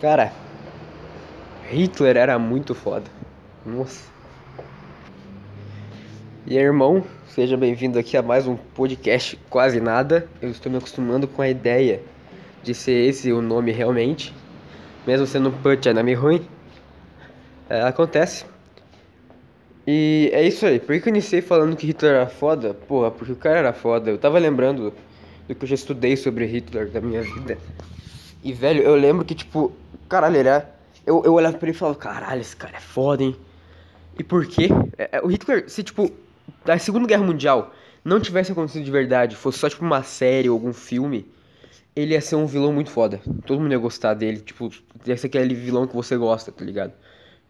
Cara, Hitler era muito foda. Nossa. E aí, irmão, seja bem-vindo aqui a mais um podcast Quase Nada. Eu estou me acostumando com a ideia de ser esse o nome realmente, mesmo sendo um punch nome ruim. É, acontece. E é isso aí. Por que eu iniciei falando que Hitler era foda? Porra, porque o cara era foda. Eu tava lembrando do que eu já estudei sobre Hitler da minha vida. E, velho, eu lembro que, tipo, caralho, era. Eu, eu olhava pra ele e falava, caralho, esse cara é foda, hein? E por quê? É, é, o Hitler, se, tipo, da Segunda Guerra Mundial não tivesse acontecido de verdade, fosse só, tipo, uma série ou algum filme, ele ia ser um vilão muito foda. Todo mundo ia gostar dele, tipo, ia ser aquele vilão que você gosta, tá ligado?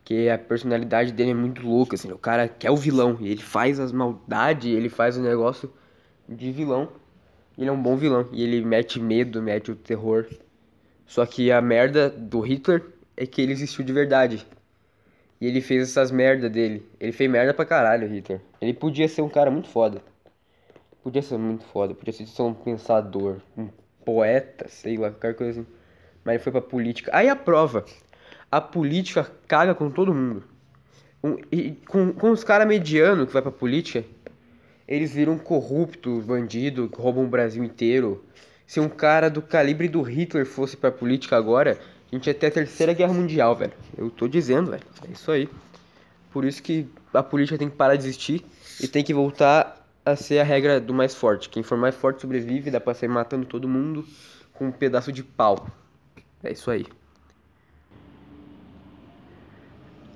Que a personalidade dele é muito louca, assim, o cara quer o vilão, e ele faz as maldades, ele faz o negócio de vilão. Ele é um bom vilão, e ele mete medo, mete o terror. Só que a merda do Hitler é que ele existiu de verdade. E ele fez essas merda dele. Ele fez merda pra caralho, Hitler. Ele podia ser um cara muito foda. Podia ser muito foda. Podia ser um pensador, um poeta, sei lá, qualquer coisa assim. Mas ele foi pra política. Aí a prova. A política caga com todo mundo. Um, e com, com os caras medianos que vai pra política, eles viram corruptos, bandidos, roubam o Brasil inteiro. Se um cara do calibre do Hitler fosse pra política agora, a gente ia ter a terceira guerra mundial, velho. Eu tô dizendo, velho. É isso aí. Por isso que a política tem que parar de existir e tem que voltar a ser a regra do mais forte. Quem for mais forte sobrevive, dá pra sair matando todo mundo com um pedaço de pau. É isso aí.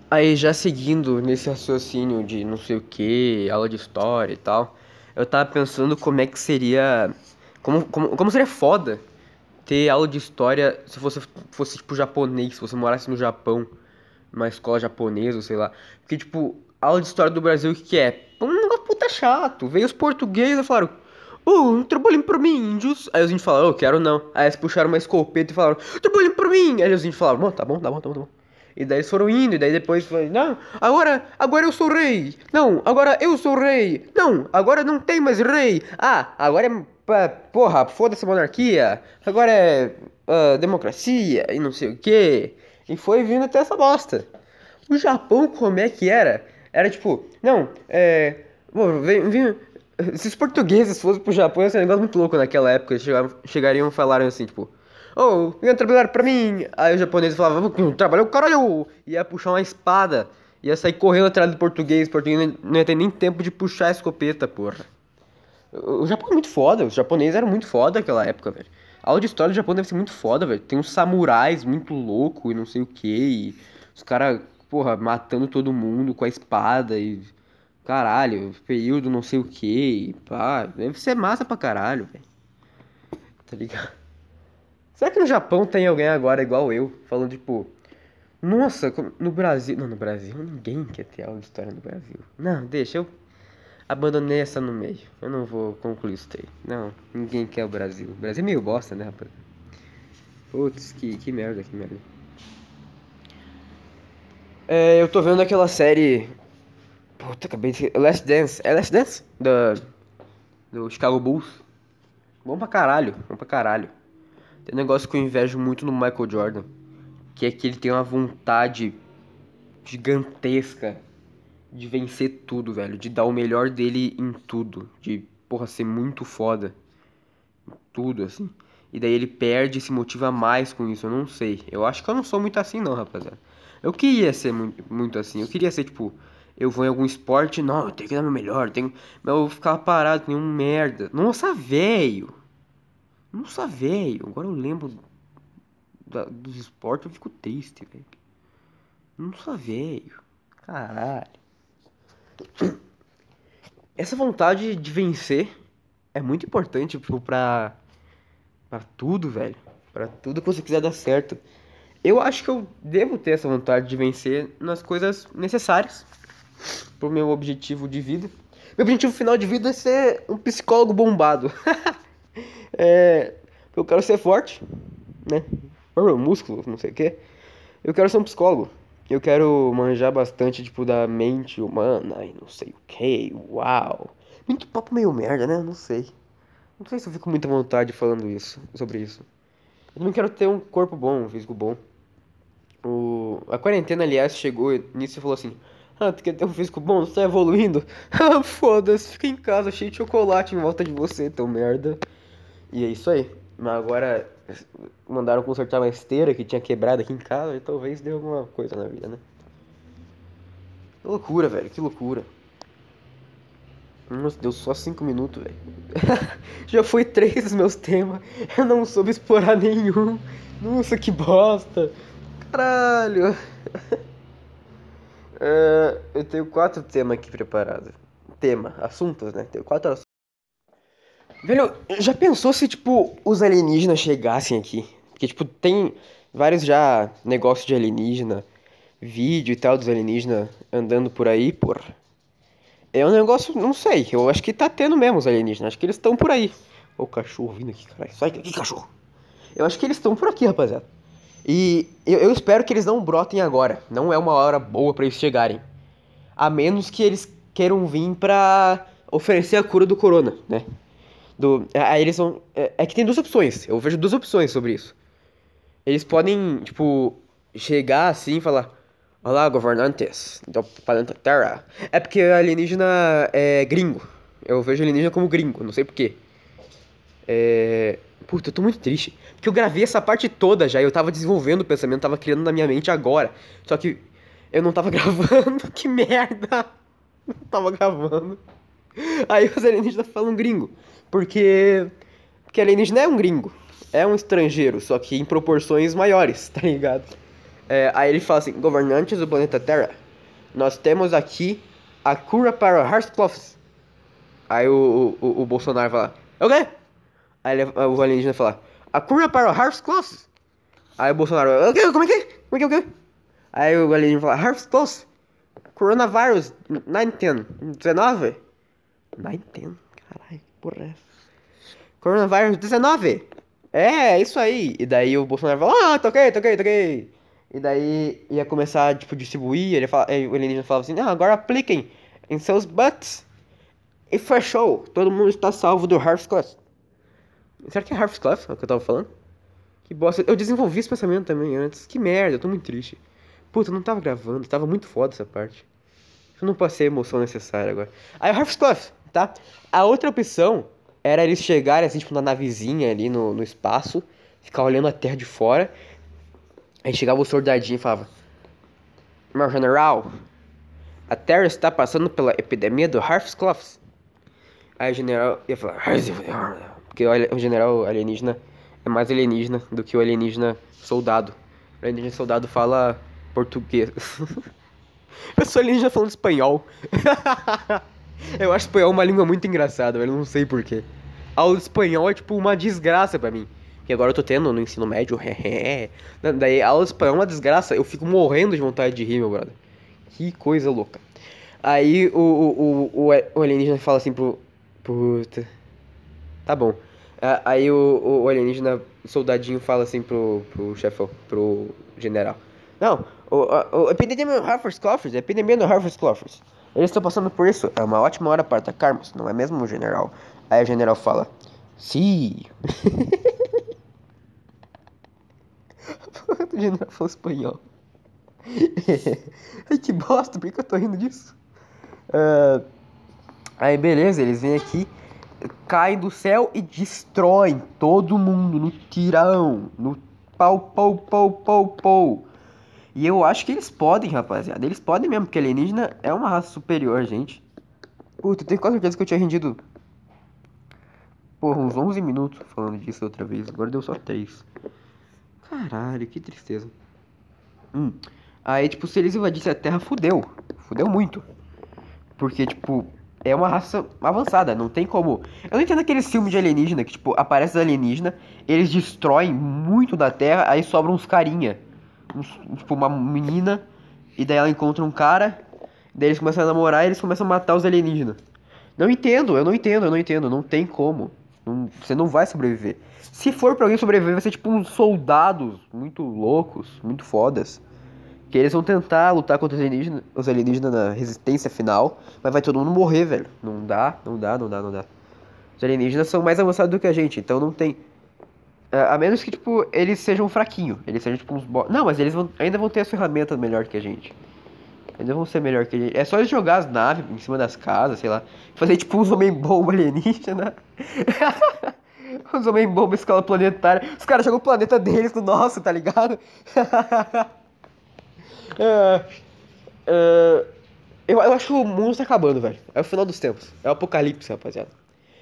Aí já seguindo nesse raciocínio de não sei o que, aula de história e tal, eu tava pensando como é que seria como, como, como seria foda ter aula de história se você fosse, tipo, japonês, se você morasse no Japão, numa escola japonesa, sei lá. Porque, tipo, aula de história do Brasil, o que, que é? Um negócio puta chato. Veio os portugueses e falaram, oh, um trabalhinho pra mim, índios. Aí os índios falaram, oh, quero não. Aí eles puxaram uma escopeta e falaram, trabalhinho pra mim. Aí os índios falaram, bom, tá bom, tá bom, tá bom, tá bom. E daí eles foram indo, e daí depois foi, não, agora, agora eu sou rei. Não, agora eu sou rei. Não, agora não tem mais rei. Ah, agora é porra, foda-se a monarquia, agora é uh, democracia e não sei o que. E foi vindo até essa bosta. O Japão, como é que era? Era tipo, não, é. Vem, vem, se os portugueses fossem pro Japão, ia ser um negócio muito louco naquela época. Chegaram, chegariam e falaram assim, tipo, oh, venha trabalhar pra mim. Aí o japonês falava, trabalhar o caralho. Ia puxar uma espada, ia sair correndo atrás do português. O português não ia ter nem tempo de puxar a escopeta, porra. O Japão é muito foda, os japoneses eram muito foda naquela época, velho. A aula de história do Japão deve ser muito foda, velho. Tem uns samurais muito louco e não sei o que. Os caras, porra, matando todo mundo com a espada e. Caralho, período não sei o que. Pá, deve ser massa pra caralho, velho. Tá ligado? Será que no Japão tem alguém agora igual eu, falando tipo. Nossa, no Brasil. Não, no Brasil ninguém quer ter aula de história no Brasil. Não, deixa, eu abandonei essa no meio. Eu não vou concluir isso aí. Não, ninguém quer o Brasil. O Brasil é meio bosta, né, rapaz? Putz, que, que merda, que merda. É, eu tô vendo aquela série. Puta, acabei de. Last Dance. É Last Dance? Da. Do Chicago Bulls. Bom pra caralho, bom pra caralho. Tem um negócio que eu invejo muito no Michael Jordan. Que é que ele tem uma vontade gigantesca de vencer tudo, velho. De dar o melhor dele em tudo. De, porra, ser muito foda. Tudo, assim. E daí ele perde e se motiva mais com isso. Eu não sei. Eu acho que eu não sou muito assim, não, rapaziada. Eu queria ser muito, muito assim. Eu queria ser, tipo, eu vou em algum esporte. Não, eu tenho que dar meu melhor. Tenho... Mas eu ficava parado, nenhum merda. Nossa, velho. Nossa, velho. Agora eu lembro da, dos esportes, eu fico triste, velho. Nossa, velho. Caralho. Essa vontade de vencer é muito importante tipo, pra, tudo, velho. Pra tudo que você quiser dar certo. Eu acho que eu devo ter essa vontade de vencer nas coisas necessárias pro meu objetivo de vida. Meu objetivo final de vida é ser um psicólogo bombado. é, eu quero ser forte, né? Músculo, não sei o que. Eu quero ser um psicólogo. Eu quero manjar bastante, tipo, da mente humana e não sei o que, uau. Muito papo meio merda, né? Não sei. Não sei se eu fico com muita vontade falando isso, sobre isso. Eu não quero ter um corpo bom, um físico bom. O... A quarentena, aliás, chegou nisso e falou assim: Ah, tu quer ter um físico bom? Tu tá evoluindo? Ah, foda-se, fica em casa cheio de chocolate em volta de você, tão merda. E é isso aí. Mas agora mandaram consertar uma esteira que tinha quebrado aqui em casa e talvez dê alguma coisa na vida, né? Que loucura, velho, que loucura. Nossa, deu só 5 minutos, velho. Já foi três dos meus temas. Eu não soube explorar nenhum. Nossa, que bosta. Caralho. É, eu tenho quatro temas aqui preparados. Tema, assuntos, né? Tenho quatro. Velho, já pensou se, tipo, os alienígenas chegassem aqui? Porque, tipo, tem vários já negócios de alienígena, vídeo e tal dos alienígenas andando por aí, por. É um negócio, não sei, eu acho que tá tendo mesmo os alienígenas, acho que eles estão por aí. Ô, o cachorro vindo aqui, caralho, sai daqui, cachorro. Eu acho que eles estão por aqui, rapaziada. E eu, eu, espero que eles não brotem agora. Não é uma hora boa para eles chegarem. A menos que eles queiram vir pra oferecer a cura do corona, né? Do, aí eles vão. É, é, que tem duas opções. Eu vejo duas opções sobre isso. Eles podem, tipo, chegar assim e falar: Olá, governantes do planeta Terra. É porque alienígena é gringo. Eu vejo alienígena como gringo, não sei porquê. É. Puta, eu tô muito triste. Porque eu gravei essa parte toda já. Eu tava desenvolvendo o pensamento, tava criando na minha mente agora. Só que eu não tava gravando. que merda! Não tava gravando. Aí os alienígenas falam gringo. Porque. Porque alienígena é um gringo. É um estrangeiro, só que em proporções maiores, tá ligado? É, aí ele fala assim: governantes do planeta Terra, nós temos aqui a cura para Hearthcloths. Aí o, o, o Bolsonaro fala: o quê? Aí ele, o alienígena fala, a cura para o Hearth's Aí o Bolsonaro, o quê? Como é que é? Como é que é? O quê? Aí o alienígena fala, Hearth's Close. Coronavirus 19, 19? 19? Caralho, que porra é essa? Coronavirus 19? É, isso aí. E daí o Bolsonaro fala, ah, toquei, toquei, toquei. E daí ia começar, tipo, distribuir. Ele fala, o alienígena falava assim, ah, agora apliquem em seus butts. E fechou. Todo mundo está salvo do Hearth's Close. Será que é Harvest Clef, é o que eu tava falando? Que bosta. Eu desenvolvi esse pensamento também antes. Que merda, eu tô muito triste. Puta, eu não tava gravando, tava muito foda essa parte. Eu não passei a emoção necessária agora. Aí Harvest Clef, tá? A outra opção era eles chegarem assim, tipo, na navezinha ali no, no espaço, ficar olhando a terra de fora. Aí chegava o soldadinho e falava: Meu general, a terra está passando pela epidemia do Harvest Clefs. Aí o general ia falar: porque o general alienígena é mais alienígena do que o alienígena soldado. O alienígena soldado fala português. eu sou alienígena falando espanhol. eu acho espanhol uma língua muito engraçada, velho. Não sei porquê. Aula de espanhol é tipo uma desgraça para mim. Que agora eu tô tendo no ensino médio. Daí aula de espanhol é uma desgraça. Eu fico morrendo de vontade de rir, meu brother. Que coisa louca. Aí o, o, o, o alienígena fala assim pro. Puta. Tá bom. Aí o, o alienígena, o soldadinho fala assim pro, pro chefão, pro general. Não, o, o, epidemia no Harvard Coffers, epidemia no Harvard Coffers. Eles estão passando por isso, é uma ótima hora para atacarmos, não é mesmo, general? Aí o general fala, sim. o general falou espanhol. Ai, que bosta, por que eu tô rindo disso? Uh, aí, beleza, eles vêm aqui caem do céu e destroem todo mundo no tirão, no pau, pau, pau, pau, pau. E eu acho que eles podem, rapaziada. Eles podem mesmo, porque alienígena é uma raça superior, gente. Puta, tenho quase certeza que eu tinha rendido. Porra, uns 11 minutos falando disso outra vez. Agora deu só 3. Caralho, que tristeza. Hum. Aí, tipo, se eles invadissem a Terra, fudeu. Fudeu muito. Porque, tipo, é uma raça avançada, não tem como. Eu não entendo aqueles filmes de alienígena que, tipo, aparece alienígena, eles destroem muito da Terra, aí sobram uns carinha. Tipo, uma menina, e daí ela encontra um cara, daí eles começam a namorar e eles começam a matar os alienígenas. Não entendo, eu não entendo, eu não entendo, não tem como. Não, você não vai sobreviver. Se for pra alguém sobreviver, vai ser tipo uns soldados muito loucos, muito fodas. Que eles vão tentar lutar contra os alienígenas, os alienígenas na resistência final, mas vai todo mundo morrer, velho. Não dá, não dá, não dá, não dá. Os alienígenas são mais avançados do que a gente, então não tem. A menos que, tipo, eles sejam fraquinhos. Eles sejam, tipo, uns bo... Não, mas eles vão, ainda vão ter as ferramentas melhor que a gente. Ainda vão ser melhor que a gente. É só eles jogar as naves em cima das casas, sei lá. Fazer, tipo, uns homem-bomba alienígena. uns homem-bomba escala planetária. Os caras jogam o planeta deles no nosso, tá ligado? é, é, eu, eu acho que o mundo tá acabando, velho. É o final dos tempos. É o apocalipse, rapaziada.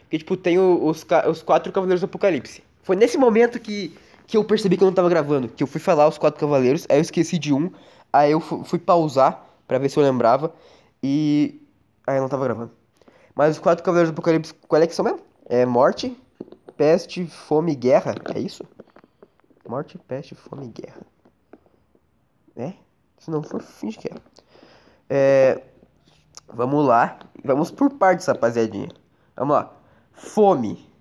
Porque, tipo, tem os, os quatro cavaleiros do apocalipse. Foi nesse momento que, que eu percebi que eu não tava gravando. Que eu fui falar os quatro cavaleiros, aí eu esqueci de um. Aí eu fui, fui pausar pra ver se eu lembrava. E. Aí eu não tava gravando. Mas os quatro cavaleiros do apocalipse, qual é que são mesmo? É morte, peste, fome e guerra. É isso? Morte, peste, fome e guerra. É? Se não for, finge que é. É. Vamos lá. Vamos por partes, rapaziadinha. Vamos lá. Fome.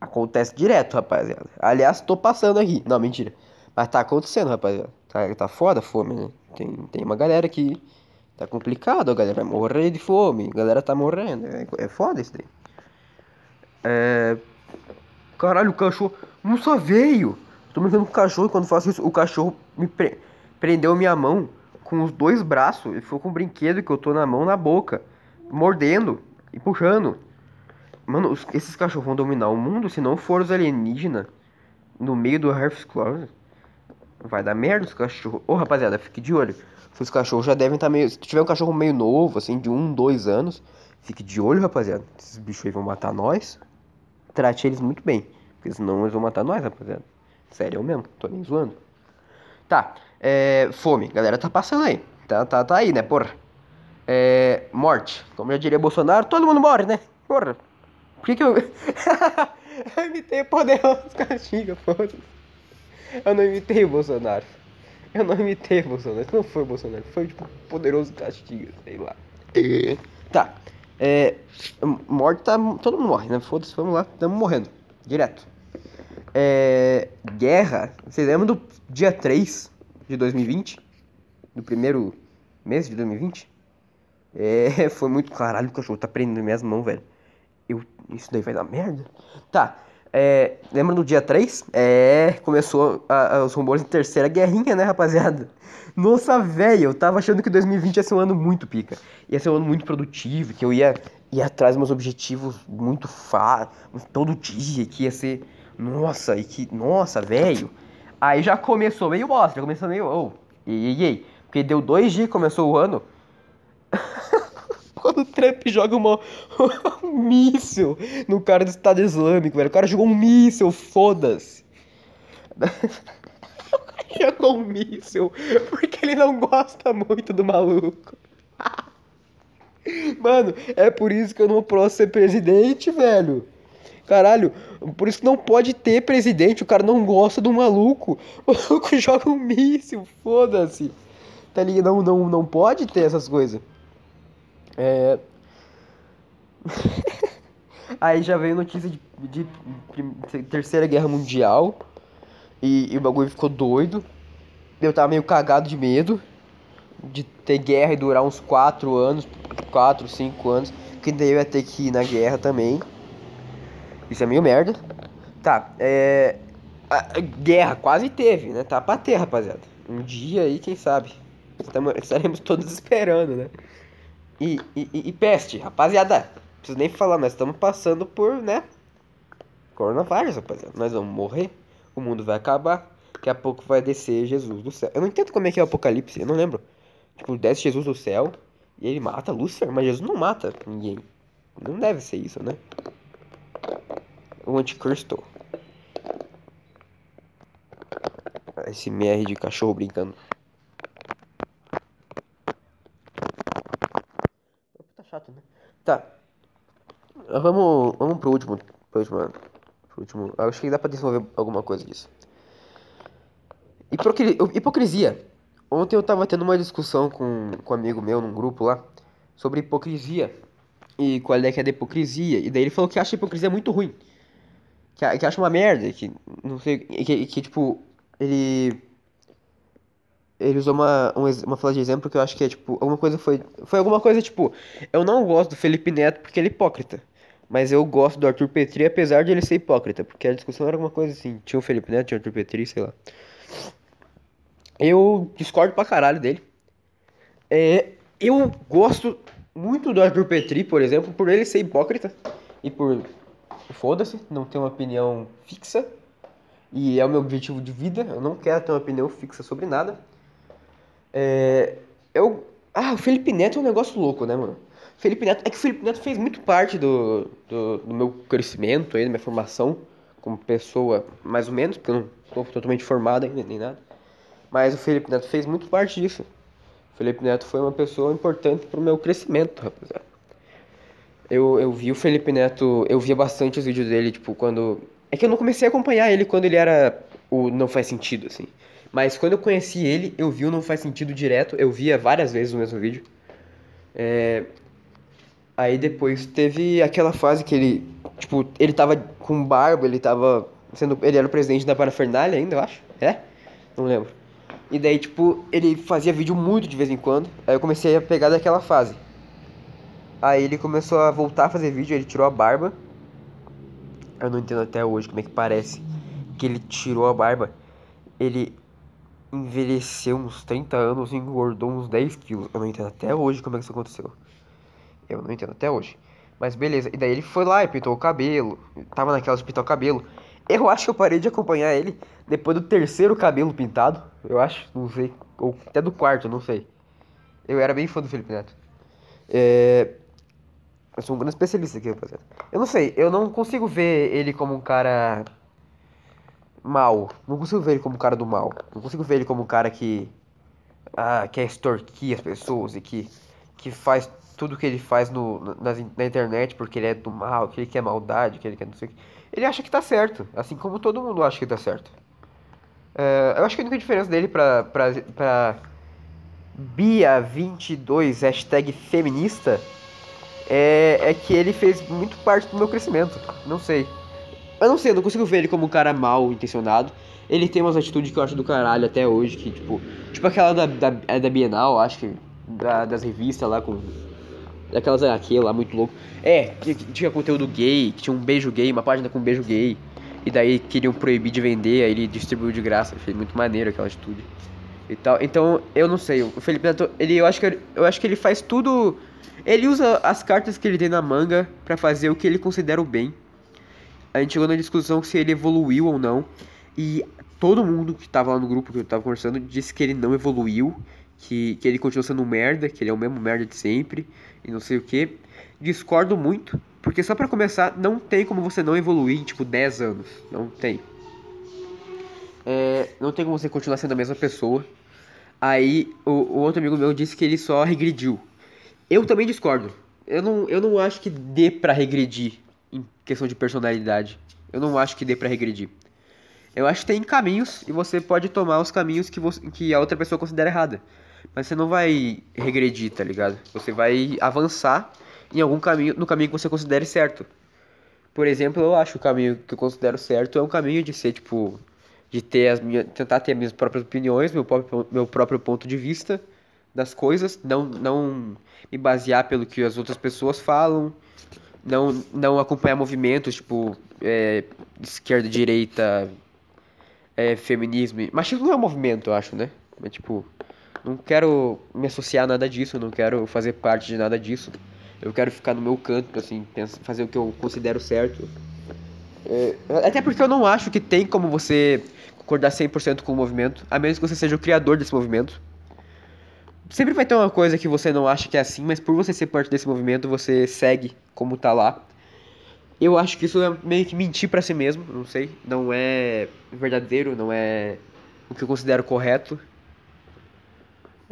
Acontece direto, rapaziada. Aliás, tô passando aqui. Não, mentira. Mas tá acontecendo, rapaziada. Tá, tá foda a fome, né? Tem, tem uma galera que tá complicado, a galera vai morrer de fome. A galera tá morrendo. É, é foda isso daí. É. Caralho, o cachorro. Não só veio. Tô brincando com o cachorro e quando faço isso, o cachorro me pre... prendeu minha mão com os dois braços. Ele ficou com o brinquedo que eu tô na mão na boca. Mordendo e puxando. Mano, os, esses cachorros vão dominar o mundo se não for os alienígenas no meio do Earth Cloud. Vai dar merda os cachorros. Ô, rapaziada, fique de olho. Os cachorros já devem estar tá meio. Se tiver um cachorro meio novo, assim, de um, dois anos, fique de olho, rapaziada. Esses bichos aí vão matar nós. Trate eles muito bem. Porque senão eles vão matar nós, rapaziada. Sério mesmo, tô nem zoando. Tá, é. Fome, galera tá passando aí. Tá, tá, tá aí, né, porra. É. Morte. Como já diria Bolsonaro, todo mundo morre, né? Porra. Por que que eu... eu imitei o poderoso castiga, foda-se. Eu não imitei o Bolsonaro. Eu não imitei o Bolsonaro. Não foi o Bolsonaro. Foi tipo poderoso castiga, sei lá. Tá. É. Morte tá. Todo mundo morre, né? Foda-se, vamos lá. Tamo morrendo. Direto. É. Guerra. Vocês lembram do dia 3 de 2020? Do primeiro mês de 2020? É. Foi muito. Caralho, o cachorro tá prendendo minhas mãos, velho. Eu, isso daí vai dar merda? Tá. É, lembra do dia 3? É, começou a, a, os rumores de terceira guerrinha, né, rapaziada? Nossa, velho, eu tava achando que 2020 ia ser um ano muito pica. Ia ser um ano muito produtivo, que eu ia ir atrás dos meus objetivos muito fácil, todo dia, que ia ser. Nossa, e que. Nossa, velho. Aí já começou meio bosta, já começou meio. Oh, ei, ei. Porque deu dois dias começou o ano. Quando o Trump joga uma, um míssil no cara do Estado Islâmico, velho. O cara jogou um míssil, foda-se. jogou um míssil porque ele não gosta muito do maluco. Mano, é por isso que eu não posso ser presidente, velho. Caralho, por isso que não pode ter presidente, o cara não gosta do maluco. O maluco joga um míssil, foda-se. Tá ligado? Não, não, não pode ter essas coisas. É... Aí já veio notícia de, de, de, Terceira Guerra Mundial. E, e, o bagulho ficou doido. Eu tava meio cagado de medo de ter guerra e durar uns 4 anos, 4, 5 anos. Que daí eu ia ter que ir na guerra também. Isso é meio merda. Tá, é. A guerra quase teve, né? Tá pra ter, rapaziada. Um dia aí, quem sabe? Estaremos todos esperando, né? E, e, e peste, rapaziada. Preciso nem falar, nós estamos passando por, né? Coronavírus, rapaziada. Nós vamos morrer. O mundo vai acabar. Daqui a pouco vai descer Jesus do céu. Eu não entendo como é que é o apocalipse, eu não lembro. Tipo, desce Jesus do céu e ele mata Lúcifer, mas Jesus não mata ninguém. Não deve ser isso, né? O anticristo. Esse MR de cachorro brincando. chato, né? Tá. Vamos, vamos pro último. Pro último, pro último. Acho que dá pra desenvolver alguma coisa disso. Hipocri hipocrisia. Ontem eu tava tendo uma discussão com, com um amigo meu num grupo lá sobre hipocrisia. E qual é que é a hipocrisia. E daí ele falou que acha a hipocrisia muito ruim. Que, que acha uma merda. Que não sei. Que, que tipo. Ele ele usou uma, uma frase de exemplo que eu acho que é tipo, alguma coisa foi. Foi alguma coisa tipo, eu não gosto do Felipe Neto porque ele é hipócrita. Mas eu gosto do Arthur Petri, apesar de ele ser hipócrita, porque a discussão era alguma coisa assim. Tinha o Felipe Neto, tinha o Arthur Petri, sei lá. Eu discordo pra caralho dele. É, eu gosto muito do Arthur Petri, por exemplo, por ele ser hipócrita e por. Foda-se, não ter uma opinião fixa. E é o meu objetivo de vida. Eu não quero ter uma opinião fixa sobre nada. É, eu. Ah, o Felipe Neto é um negócio louco, né, mano? Felipe Neto. É que o Felipe Neto fez muito parte do, do, do meu crescimento aí, da minha formação como pessoa, mais ou menos, porque eu não estou totalmente formado ainda, nem nada. Mas o Felipe Neto fez muito parte disso. O Felipe Neto foi uma pessoa importante pro meu crescimento, rapaziada. Eu, eu vi o Felipe Neto, eu via bastante os vídeos dele, tipo, quando. É que eu não comecei a acompanhar ele quando ele era o Não Faz Sentido, assim. Mas quando eu conheci ele, eu vi o Não Faz Sentido direto, eu via várias vezes o mesmo vídeo. É... Aí depois teve aquela fase que ele, tipo, ele tava com barba, ele tava sendo. Ele era o presidente da Parafernália ainda, eu acho. É? Não lembro. E daí, tipo, ele fazia vídeo muito de vez em quando. Aí eu comecei a pegar daquela fase. Aí ele começou a voltar a fazer vídeo, ele tirou a barba. Eu não entendo até hoje como é que parece que ele tirou a barba. Ele envelheceu uns 30 anos e engordou uns 10 quilos. Eu não entendo até hoje como é que isso aconteceu. Eu não entendo até hoje. Mas beleza. E daí ele foi lá e pintou o cabelo. Tava naquela de pintar o cabelo. Eu acho que eu parei de acompanhar ele depois do terceiro cabelo pintado. Eu acho, não sei. Ou até do quarto, não sei. Eu era bem fã do Felipe Neto. É... Eu sou um grande especialista aqui, rapaziada. Eu não sei, eu não consigo ver ele como um cara mal. Não consigo ver ele como um cara do mal. Não consigo ver ele como um cara que ah, quer extorquir as pessoas e que, que faz tudo que ele faz no, na, na internet porque ele é do mal, que ele quer maldade, que ele quer não sei o que. Ele acha que tá certo, assim como todo mundo acha que tá certo. É, eu acho que a única diferença dele pra, pra, pra Bia22 hashtag feminista é, é que ele fez muito parte do meu crescimento. Não sei. Eu não sei, eu não consigo ver ele como um cara mal intencionado. Ele tem umas atitudes que eu acho do caralho até hoje, que tipo. Tipo aquela da, da, é da Bienal, acho que. Da, das revistas lá com. Daquelas HQ lá, muito louco. É, que, que tinha conteúdo gay, que tinha um beijo gay, uma página com um beijo gay. E daí queriam proibir de vender, aí ele distribuiu de graça. Achei muito maneiro aquela atitude. E tal. Então, eu não sei. O Felipe Neto, ele, eu, acho que, eu acho que ele faz tudo ele usa as cartas que ele tem na manga para fazer o que ele considera o bem. A gente chegou na discussão se ele evoluiu ou não. E todo mundo que tava lá no grupo que eu tava conversando disse que ele não evoluiu. Que, que ele continua sendo um merda, que ele é o mesmo merda de sempre. E não sei o que. Discordo muito. Porque só para começar, não tem como você não evoluir em tipo 10 anos. Não tem. É, não tem como você continuar sendo a mesma pessoa. Aí o, o outro amigo meu disse que ele só regrediu. Eu também discordo. Eu não, eu não acho que dê para regredir em questão de personalidade. Eu não acho que dê para regredir. Eu acho que tem caminhos e você pode tomar os caminhos que, você, que a outra pessoa considera errada. Mas você não vai regredir, tá ligado? Você vai avançar em algum caminho, no caminho que você considere certo. Por exemplo, eu acho que o caminho que eu considero certo é um caminho de ser, tipo, de ter as minhas, tentar ter as minhas próprias opiniões, meu próprio, meu próprio ponto de vista das coisas, não, não me basear pelo que as outras pessoas falam, não, não acompanhar movimentos tipo é, esquerda, direita, é, feminismo. Machismo não é um movimento, eu acho, né? Mas tipo, não quero me associar a nada disso, não quero fazer parte de nada disso. Eu quero ficar no meu canto, assim, fazer o que eu considero certo. É, até porque eu não acho que tem como você concordar 100% com o movimento, a menos que você seja o criador desse movimento sempre vai ter uma coisa que você não acha que é assim, mas por você ser parte desse movimento, você segue como tá lá. Eu acho que isso é meio que mentir para si mesmo, não sei. Não é verdadeiro, não é o que eu considero correto.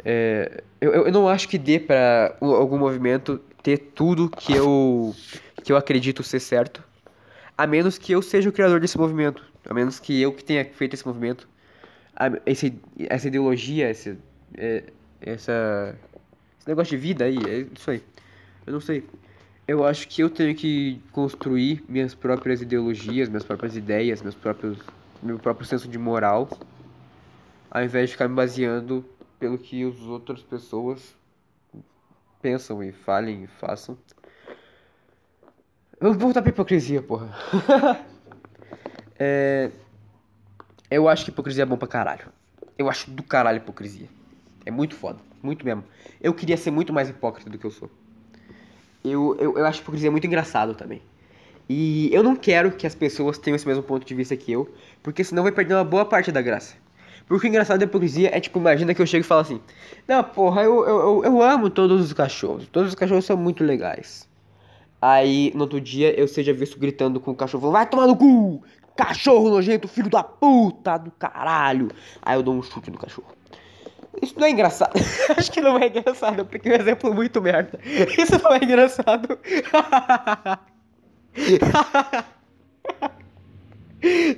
É, eu, eu não acho que dê para algum movimento ter tudo que eu, que eu acredito ser certo. A menos que eu seja o criador desse movimento. A menos que eu que tenha feito esse movimento. esse, essa ideologia, esse, é, essa esse negócio de vida aí, é isso aí. Eu não sei. Eu acho que eu tenho que construir minhas próprias ideologias, minhas próprias ideias, meus próprios meu próprio senso de moral, ao invés de ficar me baseando pelo que as outras pessoas pensam e falem e façam. Vamos voltar pra hipocrisia, porra. é... Eu acho que hipocrisia é bom pra caralho. Eu acho do caralho hipocrisia. É muito foda. Muito mesmo. Eu queria ser muito mais hipócrita do que eu sou. Eu, eu, eu acho hipocrisia muito engraçado também. E eu não quero que as pessoas tenham esse mesmo ponto de vista que eu, porque senão vai perder uma boa parte da graça. Porque o engraçado da hipocrisia é tipo, imagina que eu chego e falo assim: Não, porra, eu, eu, eu, eu amo todos os cachorros. Todos os cachorros são muito legais. Aí, no outro dia, eu seja visto gritando com o cachorro: Vai tomar no cu! Cachorro nojento, filho da puta do caralho! Aí eu dou um chute no cachorro. Isso não é engraçado. Acho que não é engraçado, porque é um exemplo muito merda. Isso não é engraçado.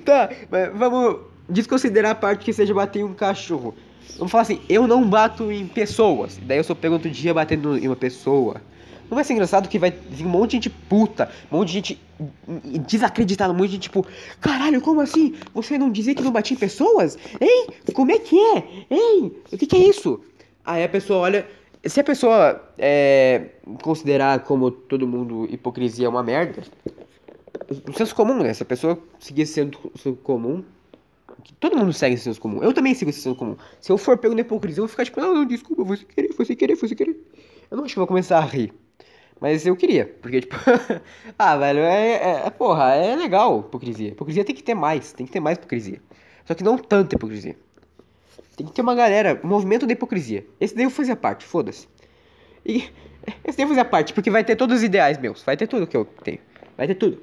tá, mas vamos desconsiderar a parte que seja bater em um cachorro. Vamos falar assim, eu não bato em pessoas. Daí eu só pego outro dia batendo em uma pessoa. Não vai ser engraçado que vai vir um monte de gente puta, um monte de gente desacreditada, um monte de gente tipo, caralho, como assim? Você não dizia que não batia em pessoas? Hein? Como é que é? Hein? O que, que é isso? Aí a pessoa olha. Se a pessoa é, considerar como todo mundo hipocrisia é uma merda, o senso comum, né? Se a pessoa seguir senso comum, todo mundo segue esse senso comum. Eu também sigo esse senso comum. Se eu for pego na hipocrisia, eu vou ficar tipo, não, não, desculpa, foi sem querer, foi sem querer, foi sem querer. Eu não acho que eu vou começar a rir. Mas eu queria, porque, tipo, ah, velho, é, é, é, porra, é legal hipocrisia. Hipocrisia tem que ter mais, tem que ter mais hipocrisia. Só que não tanta hipocrisia. Tem que ter uma galera, um movimento da hipocrisia. Esse daí eu fazia parte, foda-se. E esse daí eu fazia parte, porque vai ter todos os ideais meus, vai ter tudo que eu tenho, vai ter tudo.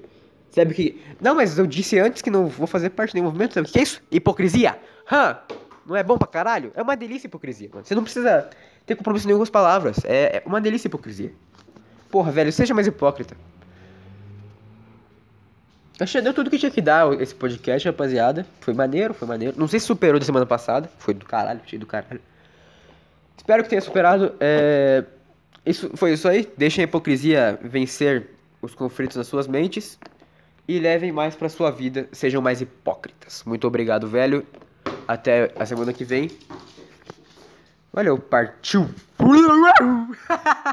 Sabe que. Não, mas eu disse antes que não vou fazer parte do movimento, sabe o que é isso? Hipocrisia! Hã? Não é bom pra caralho? É uma delícia hipocrisia, mano. Você não precisa ter compromisso nenhum com as palavras. É, é uma delícia hipocrisia. Porra, velho, seja mais hipócrita. Acho que deu tudo que tinha que dar esse podcast, rapaziada. Foi maneiro, foi maneiro. Não sei se superou da semana passada. Foi do caralho, cheio do caralho. Espero que tenha superado. É... Isso foi isso aí. Deixem a hipocrisia vencer os conflitos nas suas mentes. E levem mais pra sua vida. Sejam mais hipócritas. Muito obrigado, velho. Até a semana que vem. Valeu, partiu!